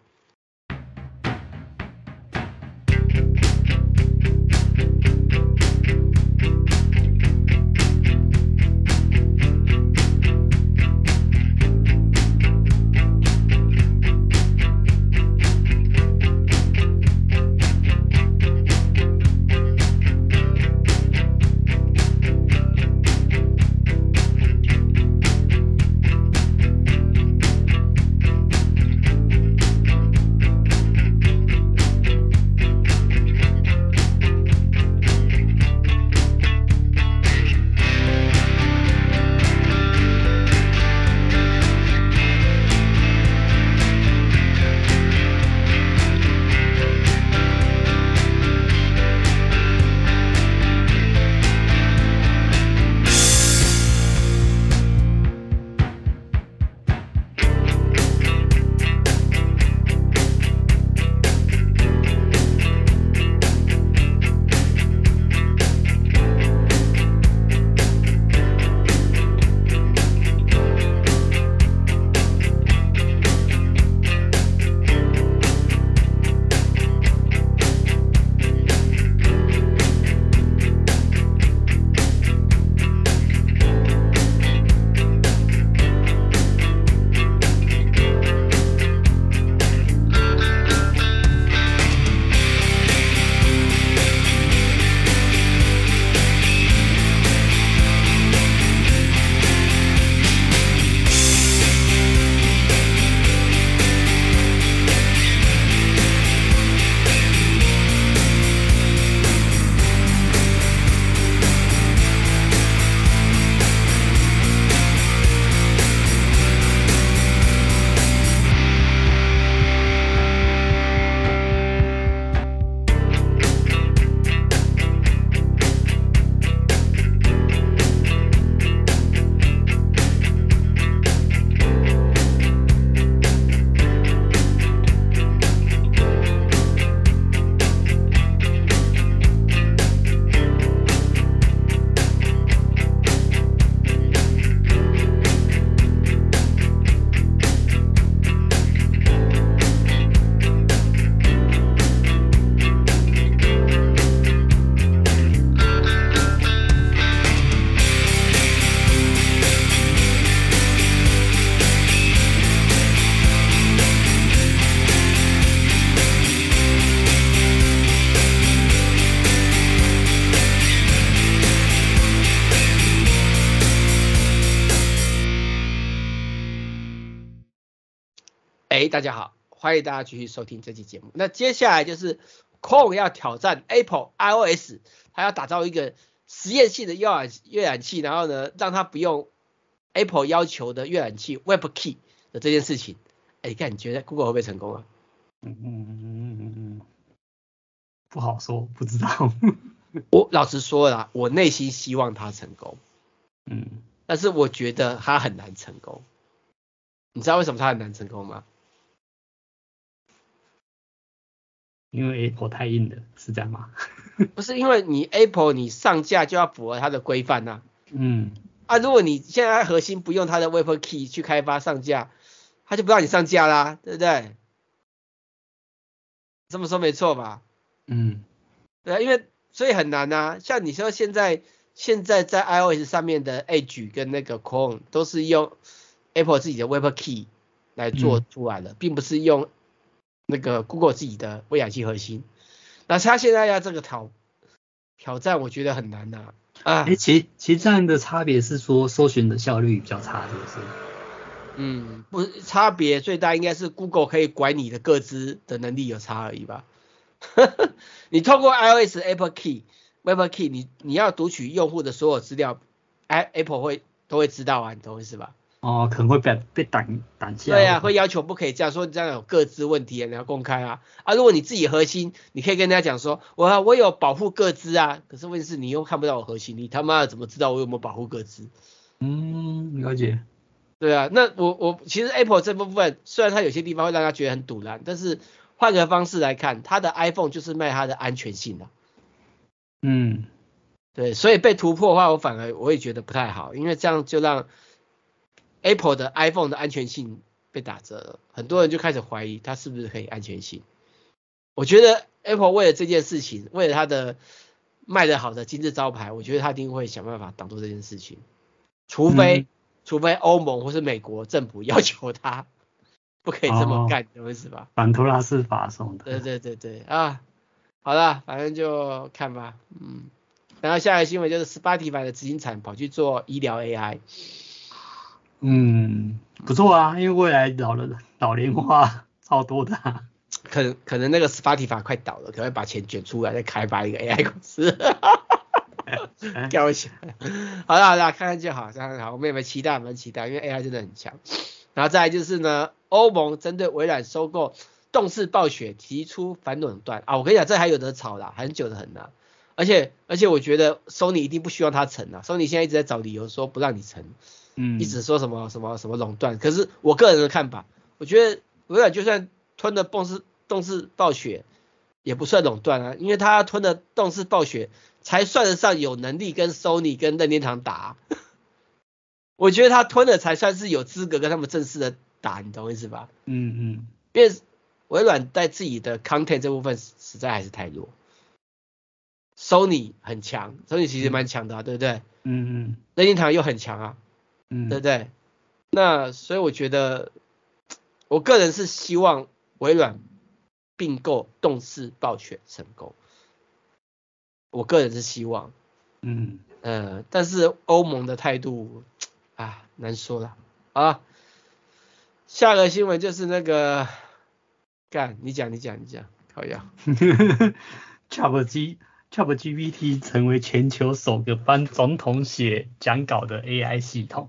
大家好，欢迎大家继续收听这期节目。那接下来就是 Chrome 要挑战 Apple iOS，它要打造一个实验性的阅览阅览器，然后呢，让它不用 Apple 要求的阅览器 WebKey 的这件事情。哎，你看，你觉得 Google 会不会成功啊？嗯嗯嗯嗯嗯，不好说，不知道。我老实说啦，我内心希望它成功。嗯，但是我觉得它很难成功。你知道为什么它很难成功吗？因为 Apple 太硬了，是这样吗？不是，因为你 Apple 你上架就要符合它的规范呐。嗯。啊，如果你现在核心不用它的 WebKey 去开发上架，它就不让你上架啦，对不对？这么说没错吧？嗯。对啊，因为所以很难啊。像你说现在现在在 iOS 上面的 Edge 跟那个 Chrome 都是用 Apple 自己的 WebKey 来做出来的，嗯、并不是用。那个 Google 自己的微氧器核心，那他现在要这个挑挑战，我觉得很难呐。啊，哎、欸，其其实这样的差别是说搜寻的效率比较差，是不是？嗯，不是，差别最大应该是 Google 可以管你的个资的能力有差而已吧。你透过 iOS Apple Key、Web Key，你你要读取用户的所有资料，Apple 会都会知道啊，你懂我意思吧？哦，可能会被被挡挡下。对啊，会要求不可以这样说，这样有个资问题，你要公开啊。啊，如果你自己核心，你可以跟人家讲说，我我有保护个资啊。可是问题是，你又看不到我核心，你他妈的怎么知道我有没有保护个资？嗯，了解。对啊，那我我其实 Apple 这部分，虽然它有些地方会让他觉得很堵然，但是换个方式来看，它的 iPhone 就是卖它的安全性的。嗯，对，所以被突破的话，我反而我也觉得不太好，因为这样就让。Apple 的 iPhone 的安全性被打折了，很多人就开始怀疑它是不是可以安全性。我觉得 Apple 为了这件事情，为了它的卖得好的金字招牌，我觉得它一定会想办法挡住这件事情。除非、嗯、除非欧盟或是美国政府要求它 不可以这么干，懂我意思吧？反托拉斯法送的。对对对对啊，好了，反正就看吧，嗯。然后下一个新闻就是 Spotify 的执行长跑去做医疗 AI。嗯，不错啊，因为未来老了老龄化超多的、啊，可能可能那个 Spotify 快倒了，可能会把钱卷出来再开发一个 AI 公司，开玩笑，好了好了，看看就好，看看好，我们有没有期待？蛮期待，因为 AI 真的很强。然后再来就是呢，欧盟针对微软收购动视暴雪提出反垄断啊，我跟你讲，这还有得吵啦，很久的很啦。而且而且我觉得 Sony 一定不希望它成啊，Sony 现在一直在找理由说不让你成。嗯，一直说什么什么什么垄断，可是我个人的看法，我觉得微软就算吞了动视动视暴雪，也不算垄断啊，因为他吞了动视暴雪，才算得上有能力跟 Sony 跟任天堂打。我觉得他吞了才算是有资格跟他们正式的打，你懂我意思吧？嗯嗯，因为微软在自己的 content 这部分实在还是太弱，Sony 很强，Sony 其实蛮强的啊，对不对？嗯嗯，任天堂又很强啊。嗯，对不对？那所以我觉得，我个人是希望微软并购动视暴雪成功。我个人是希望，嗯呃，但是欧盟的态度啊，难说了啊。下个新闻就是那个，干，你讲你讲你讲，好呀。Chat ChatGPT 成为全球首个帮总统写讲稿的 AI 系统。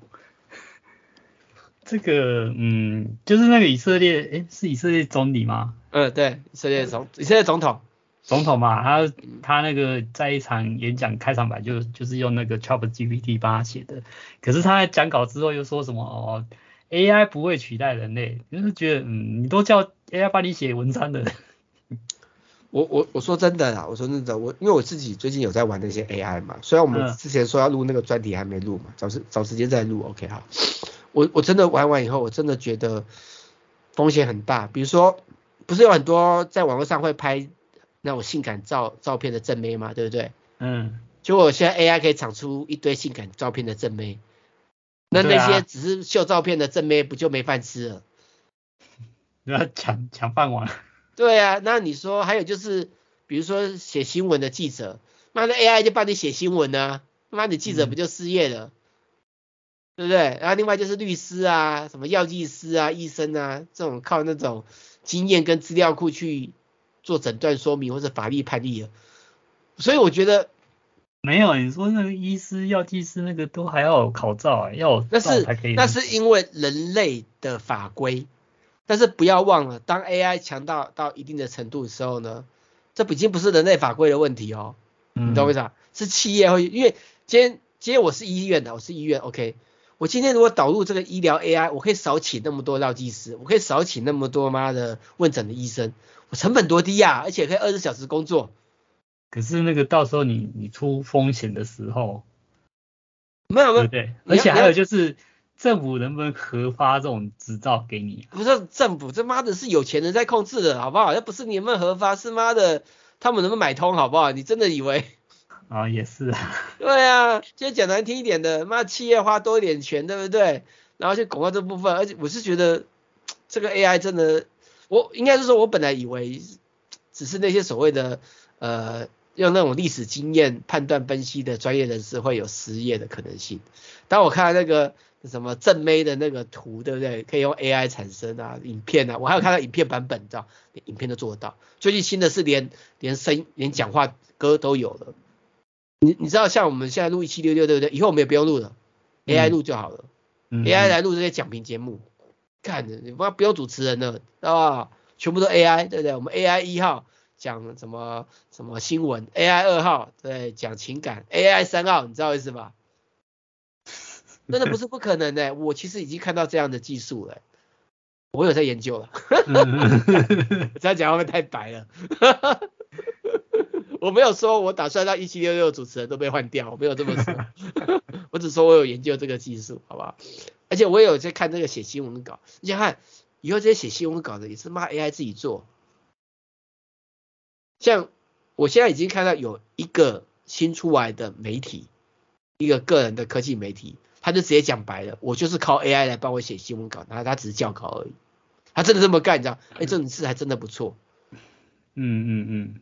这个，嗯，就是那个以色列，诶，是以色列总理吗？嗯，对，以色列总，以色列总统，总统嘛，他他那个在一场演讲开场白就就是用那个 ChatGPT 帮他写的。可是他在讲稿之后又说什么哦，AI 不会取代人类，就是觉得，嗯，你都叫 AI 帮你写文章的。我我我说真的啦，我说真的，我因为我自己最近有在玩那些 AI 嘛，虽然我们之前说要录那个专题还没录嘛，找时找时间再录，OK 好。我我真的玩完以后，我真的觉得风险很大。比如说，不是有很多在网络上会拍那种性感照照片的正妹嘛，对不对？嗯。结果现在 AI 可以产出一堆性感照片的正妹，那那些只是秀照片的正妹不就没饭吃了？要抢抢饭碗。对啊，那你说还有就是，比如说写新闻的记者，那那 AI 就帮你写新闻呢，那你记者不就失业了？对不对？然后另外就是律师啊，什么药剂师啊、医生啊，这种靠那种经验跟资料库去做诊断说明或者法律判例的。所以我觉得没有，你说那个医师、药剂师那个都还要有考照啊，要有那是。那是因为人类的法规，但是不要忘了，当 AI 强大到一定的程度的时候呢，这已经不是人类法规的问题哦，你懂我意思啊？是企业会，因为今天今天我是医院的，我是医院，OK，我今天如果导入这个医疗 AI，我可以少请那么多药剂师，我可以少请那么多妈的问诊的医生，我成本多低呀，而且可以二十四小时工作。可是那个到时候你你出风险的时候，没有没有，对？而且还有就是政府能不能核发这种执照给你？不是政府，这妈的是有钱人在控制的，好不好？又不是你们核发，是妈的他们能不能买通，好不好？你真的以为？啊，也是啊。对啊，就讲难听一点的，妈企业花多一点钱，对不对？然后去广告这部分，而且我是觉得这个 AI 真的，我应该是说，我本来以为只是那些所谓的呃。用那种历史经验判断分析的专业人士会有失业的可能性。当我看到那个什么正妹的那个图，对不对？可以用 AI 产生啊，影片啊，我还有看到影片版本，你知道，连影片都做得到。最近新的是连连声连讲话歌都有了。你你知道像我们现在录一七六六，对不对？以后我们也不用录了，AI 录就好了。嗯、AI 来录这些讲评节目，看着你不不用主持人了，知道吧？全部都 AI，对不对？我们 AI 一号。讲什么什么新闻？AI 二号对，讲情感，AI 三号，你知道意思吧？真的不是不可能的、欸，我其实已经看到这样的技术了、欸，我有在研究了。这样讲会不会太白了？我没有说我打算让一七六六主持人都被换掉，我没有这么说。我只说我有研究这个技术，好不好？而且我也有在看这个写新闻稿，你想看以后这些写新闻稿的也是骂 AI 自己做。像我现在已经看到有一个新出来的媒体，一个个人的科技媒体，他就直接讲白了，我就是靠 AI 来帮我写新闻稿，然后他只是校稿而已，他真的这么干，你知道？哎，这种事还真的不错。嗯嗯嗯，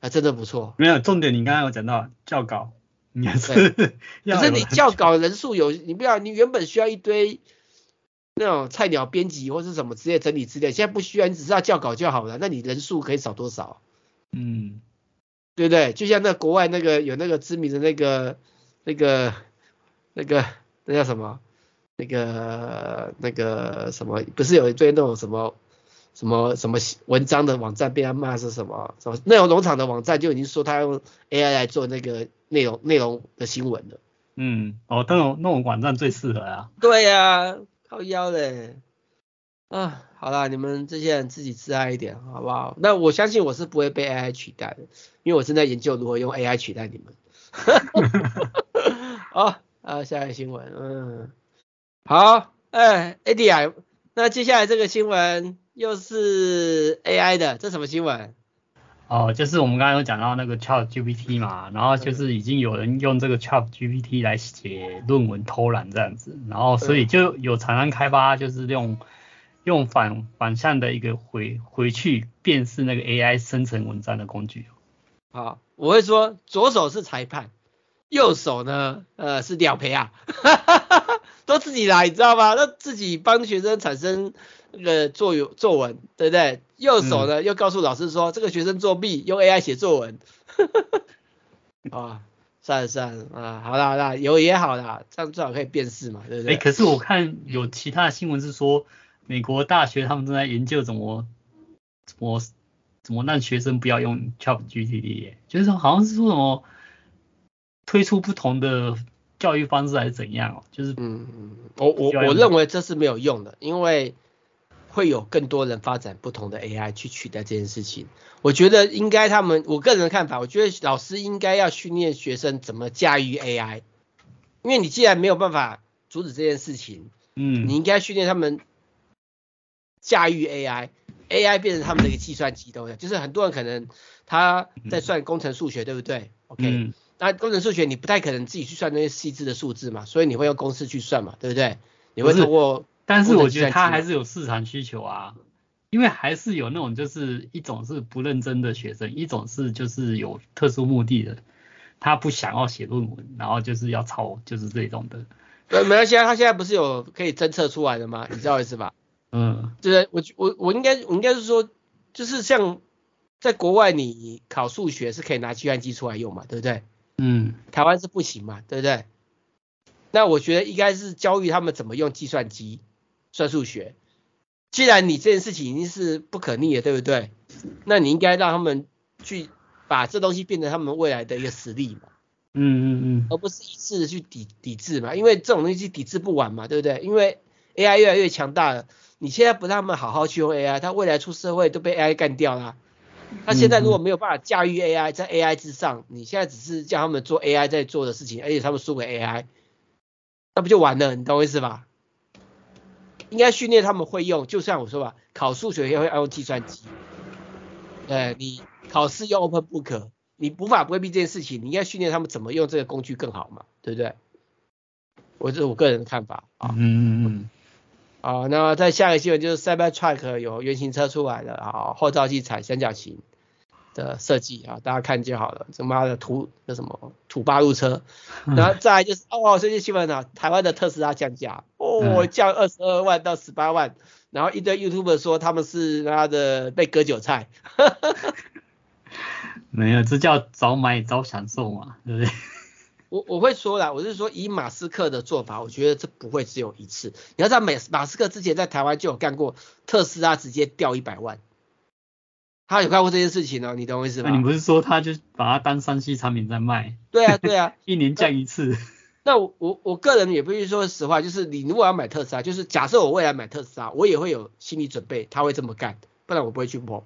还真的不错。没有重点，你刚刚有讲到校稿，你还是 可是你校稿人数有，你不要，你原本需要一堆那种菜鸟编辑或是什么之类整理资料，现在不需要，你只是要校稿就好了，那你人数可以少多少？嗯，对不对？就像那国外那个有那个知名的那个那个那个那叫什么？那个那个什么？不是有一堆那种什么什么什么文章的网站被他骂是什么？什么内容农场的网站就已经说他用 AI 来做那个内容内容的新闻了。嗯，哦，那种那种网站最适合啊。对呀、啊，靠腰嘞。啊，好啦，你们这些人自己自爱一点，好不好？那我相信我是不会被 AI 取代的，因为我正在研究如何用 AI 取代你们。好，啊，下一个新闻，嗯，好，哎啊，那接下来这个新闻又是 AI 的，这什么新闻？哦，就是我们刚刚有讲到那个 ChatGPT 嘛，然后就是已经有人用这个 ChatGPT 来写论文偷懒这样子，然后所以就有厂商开发，就是用。用反反向的一个回回去辨识那个 AI 生成文章的工具。好，我会说左手是裁判，右手呢，呃，是廖培啊，都自己来，你知道吗？那自己帮学生产生那个作有作文，对不对？右手呢、嗯、又告诉老师说这个学生作弊，用 AI 写作文。啊，算了算了啊，好啦好啦，有也好啦，这样最好可以辨识嘛，对不对？哎、欸，可是我看有其他的新闻是说。美国大学他们正在研究怎么怎么怎么让学生不要用 ChatGPT，就是说好像是说什么推出不同的教育方式还是怎样哦，就是嗯嗯，我我我认为这是没有用的，因为会有更多人发展不同的 AI 去取代这件事情。我觉得应该他们我个人的看法，我觉得老师应该要训练学生怎么驾驭 AI，因为你既然没有办法阻止这件事情，嗯，你应该训练他们。驾驭 AI，AI 变成他们的一个计算机，都就是很多人可能他在算工程数学，对不对？OK，嗯，那工程数学你不太可能自己去算那些细致的数字嘛，所以你会用公式去算嘛，对不对？你会通过，但是我觉得他还是有市场需求啊，因为还是有那种就是一种是不认真的学生，一种是就是有特殊目的的，他不想要写论文，然后就是要抄，就是这种的。对，没关系啊，他现在不是有可以侦测出来的吗？你知道意思吧？嗯，就是我我我应该我应该是说，就是像在国外你考数学是可以拿计算机出来用嘛，对不对？嗯，台湾是不行嘛，对不对？那我觉得应该是教育他们怎么用计算机算数学。既然你这件事情已经是不可逆的，对不对？那你应该让他们去把这东西变成他们未来的一个实力嘛。嗯嗯嗯，而不是一次去抵抵制嘛，因为这种东西抵制不完嘛，对不对？因为 AI 越来越强大了，你现在不让他们好好去用 AI，他未来出社会都被 AI 干掉了。他现在如果没有办法驾驭 AI，在 AI 之上，你现在只是叫他们做 AI 在做的事情，而且他们输给 AI，那不就完了？你懂我意思吧？应该训练他们会用，就像我说吧，考数学也会用计算机，呃，你考试用 OpenBook。你无法规避这件事情，你应该训练他们怎么用这个工具更好嘛，对不对？我这是我个人的看法啊。嗯嗯嗯。啊，那再下一个新闻就是 Cybertruck 有原型车出来了啊，后照镜踩三角形的设计啊，大家看就好了。这妈的土那什么土八路车，然后再来就是哦，最近新闻啊，台湾的特斯拉降价哦，降二十二万到十八万，然后一堆 YouTuber 说他们是他的被割韭菜。没有，这叫早买早享受嘛，对不对？我我会说啦，我是说以马斯克的做法，我觉得这不会只有一次。你要知道，马马斯克之前在台湾就有干过，特斯拉直接掉一百万，他有干过这件事情哦，你懂我意思吗？那你不是说他就把它当三 C 产品在卖？对啊，对啊，一年降一次。那我我我个人也必须说实话，就是你如果要买特斯拉，就是假设我未来买特斯拉，我也会有心理准备，他会这么干，不然我不会去碰。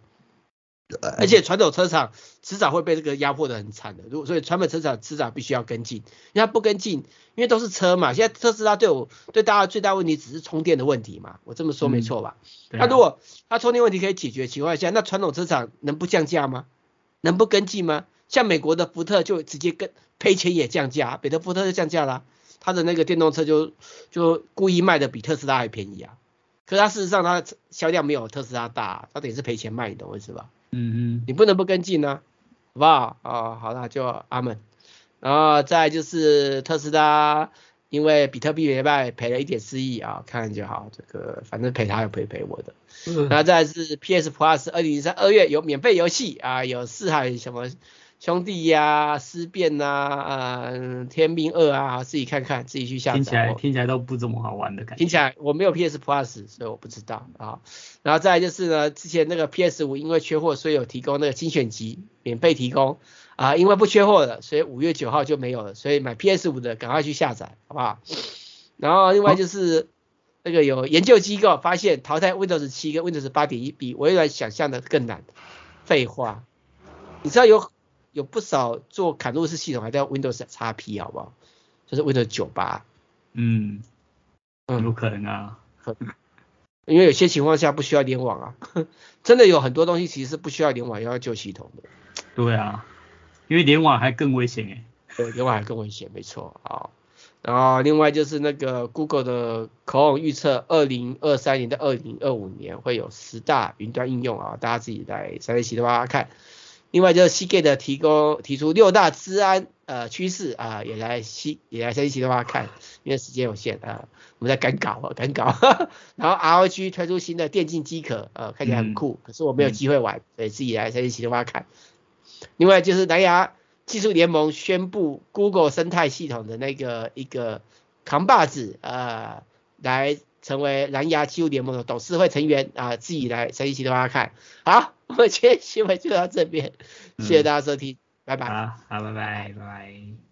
而且传统车厂迟早会被这个压迫的很惨的，如果所以传统车厂迟早必须要跟进，因为它不跟进，因为都是车嘛。现在特斯拉对我对大家最大问题只是充电的问题嘛，我这么说没错吧？那、嗯啊、如果它充电问题可以解决的情况下，那传统车厂能不降价吗？能不跟进吗？像美国的福特就直接跟赔钱也降价，彼得福特就降价啦，他的那个电动车就就故意卖的比特斯拉还便宜啊。可是它事实上它销量没有特斯拉大，它等于是赔钱卖，你懂我意思吧？嗯嗯，你不能不跟进呢，好不好？哦，好了，就阿门。然后再就是特斯拉，因为比特币没卖，赔了一点四亿啊，看就好。这个反正赔他也不会赔我的。嗯。然后再是 PS Plus，二零零三二月有免费游戏啊，有四海什么。兄弟呀、啊，思辨呐，嗯，天命二啊，自己看看，自己去下载。听起来听起来都不怎么好玩的感觉。听起来我没有 PS Plus，所以我不知道啊。然后再来就是呢，之前那个 PS 五因为缺货，所以有提供那个精选集免费提供啊，因为不缺货了，所以五月九号就没有了，所以买 PS 五的赶快去下载，好不好？然后另外就是那个有研究机构发现淘汰 Windows 七跟 Windows 八点一比微软想象的更难。废话，你知道有？有不少做嵌入式系统还在 Windows XP 好不好？就是 Windows 九八。嗯，有可能啊。因为有些情况下不需要联网啊，真的有很多东西其实是不需要联网要救系统的。对啊，因为联网还更危险哎。对，联网还更危险，没错啊。然后另外就是那个 Google 的 Chrome 预测，二零二三年到二零二五年会有十大云端应用啊，大家自己来三六七的话看。另外就是 Seagate 提供提出六大治安呃趋势啊，也来西也来分析的话看，因为时间有限啊，我们在赶稿啊赶稿。然后 ROG 推出新的电竞机壳，呃看起来很酷，可是我没有机会玩，嗯、所以自己来分析的话看。另外就是蓝牙技术联盟宣布 Google 生态系统的那个一个扛把子呃来成为蓝牙技术联盟的董事会成员啊，自己来分析的话看好。我们今天新闻就到这边，谢谢大家收听，拜拜。好，好，拜拜，拜拜。